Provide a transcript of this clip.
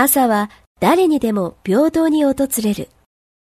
朝は誰にでも平等に訪れる。